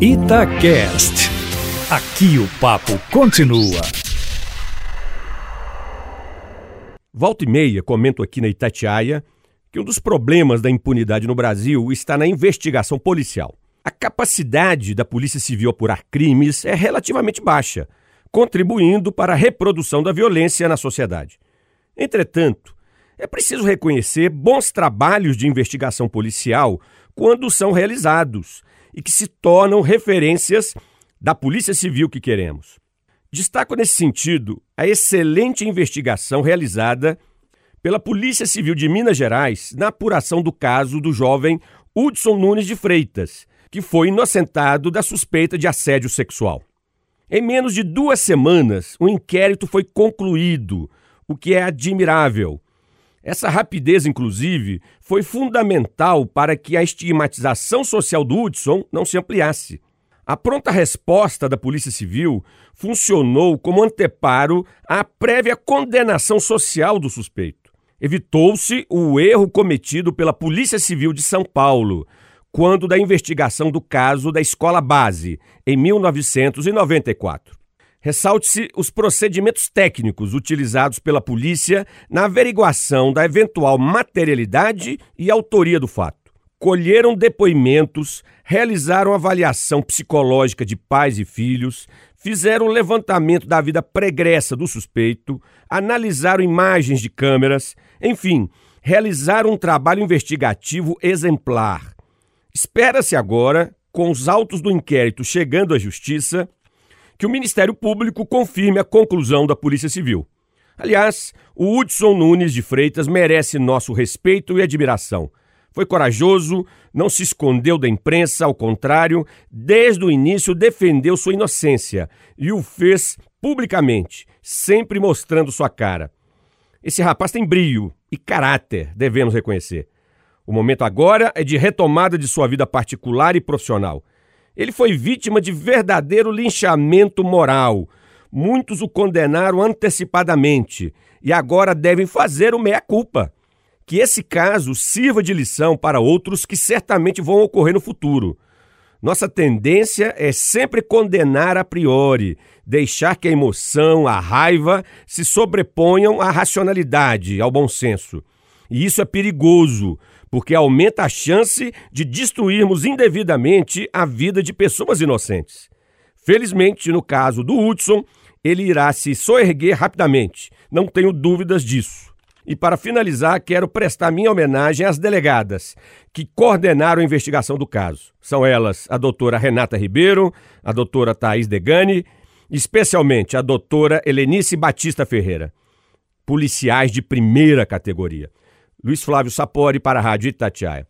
Itacast. Aqui o papo continua. Volta e meia, comento aqui na Itatiaia que um dos problemas da impunidade no Brasil está na investigação policial. A capacidade da Polícia Civil apurar crimes é relativamente baixa, contribuindo para a reprodução da violência na sociedade. Entretanto, é preciso reconhecer bons trabalhos de investigação policial quando são realizados e que se tornam referências da Polícia Civil que queremos. Destaco nesse sentido a excelente investigação realizada pela Polícia Civil de Minas Gerais na apuração do caso do jovem Hudson Nunes de Freitas, que foi inocentado da suspeita de assédio sexual. Em menos de duas semanas, o inquérito foi concluído, o que é admirável essa rapidez, inclusive, foi fundamental para que a estigmatização social do Hudson não se ampliasse. A pronta resposta da Polícia Civil funcionou como anteparo à prévia condenação social do suspeito. Evitou-se o erro cometido pela Polícia Civil de São Paulo, quando da investigação do caso da escola base, em 1994. Ressalte-se os procedimentos técnicos utilizados pela polícia na averiguação da eventual materialidade e autoria do fato. Colheram depoimentos, realizaram avaliação psicológica de pais e filhos, fizeram levantamento da vida pregressa do suspeito, analisaram imagens de câmeras, enfim, realizaram um trabalho investigativo exemplar. Espera-se agora, com os autos do inquérito chegando à Justiça, que o Ministério Público confirme a conclusão da Polícia Civil. Aliás, o Hudson Nunes de Freitas merece nosso respeito e admiração. Foi corajoso, não se escondeu da imprensa, ao contrário, desde o início defendeu sua inocência e o fez publicamente, sempre mostrando sua cara. Esse rapaz tem brilho e caráter, devemos reconhecer. O momento agora é de retomada de sua vida particular e profissional. Ele foi vítima de verdadeiro linchamento moral. Muitos o condenaram antecipadamente e agora devem fazer o meia-culpa. Que esse caso sirva de lição para outros que certamente vão ocorrer no futuro. Nossa tendência é sempre condenar a priori, deixar que a emoção, a raiva se sobreponham à racionalidade, ao bom senso. E isso é perigoso, porque aumenta a chance de destruirmos indevidamente a vida de pessoas inocentes. Felizmente, no caso do Hudson, ele irá se soerguer rapidamente, não tenho dúvidas disso. E para finalizar, quero prestar minha homenagem às delegadas que coordenaram a investigação do caso. São elas a doutora Renata Ribeiro, a doutora Thaís Degani, especialmente a doutora Helenice Batista Ferreira. Policiais de primeira categoria. Luiz Flávio Sapori para a Rádio Itatiaia.